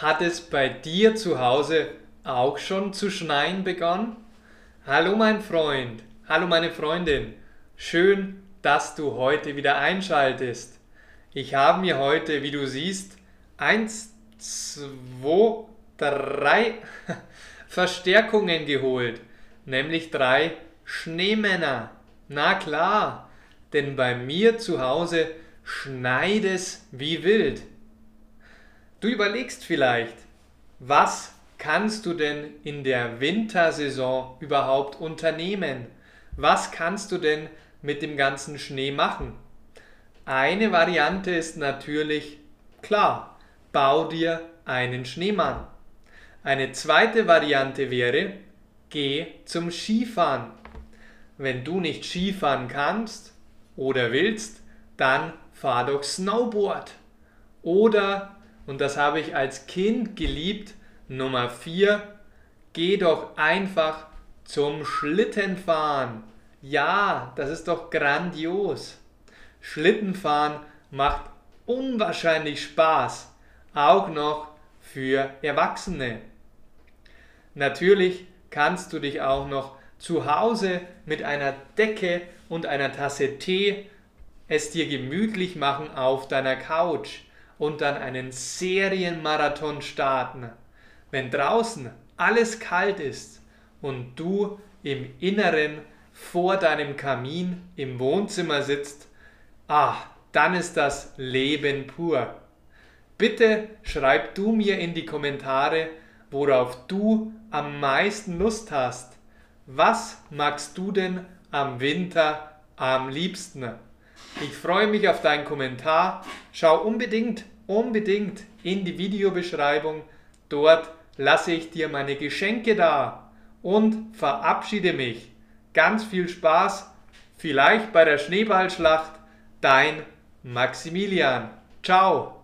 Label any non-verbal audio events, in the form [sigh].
Hat es bei dir zu Hause auch schon zu schneien begonnen? Hallo mein Freund, hallo meine Freundin, schön, dass du heute wieder einschaltest. Ich habe mir heute, wie du siehst, eins, zwei, drei [laughs] Verstärkungen geholt, nämlich drei Schneemänner. Na klar, denn bei mir zu Hause schneit es wie wild. Du überlegst vielleicht, was kannst du denn in der Wintersaison überhaupt unternehmen? Was kannst du denn mit dem ganzen Schnee machen? Eine Variante ist natürlich klar, bau dir einen Schneemann. Eine zweite Variante wäre, geh zum Skifahren. Wenn du nicht Skifahren kannst oder willst, dann fahr doch Snowboard. Oder und das habe ich als Kind geliebt. Nummer 4, geh doch einfach zum Schlittenfahren. Ja, das ist doch grandios. Schlittenfahren macht unwahrscheinlich Spaß, auch noch für Erwachsene. Natürlich kannst du dich auch noch zu Hause mit einer Decke und einer Tasse Tee es dir gemütlich machen auf deiner Couch und dann einen Serienmarathon starten. Wenn draußen alles kalt ist und du im Inneren vor deinem Kamin im Wohnzimmer sitzt, ah, dann ist das Leben pur. Bitte schreib du mir in die Kommentare, worauf du am meisten Lust hast. Was magst du denn am Winter am liebsten? Ich freue mich auf deinen Kommentar. Schau unbedingt, unbedingt in die Videobeschreibung. Dort lasse ich dir meine Geschenke da und verabschiede mich. Ganz viel Spaß, vielleicht bei der Schneeballschlacht. Dein Maximilian. Ciao.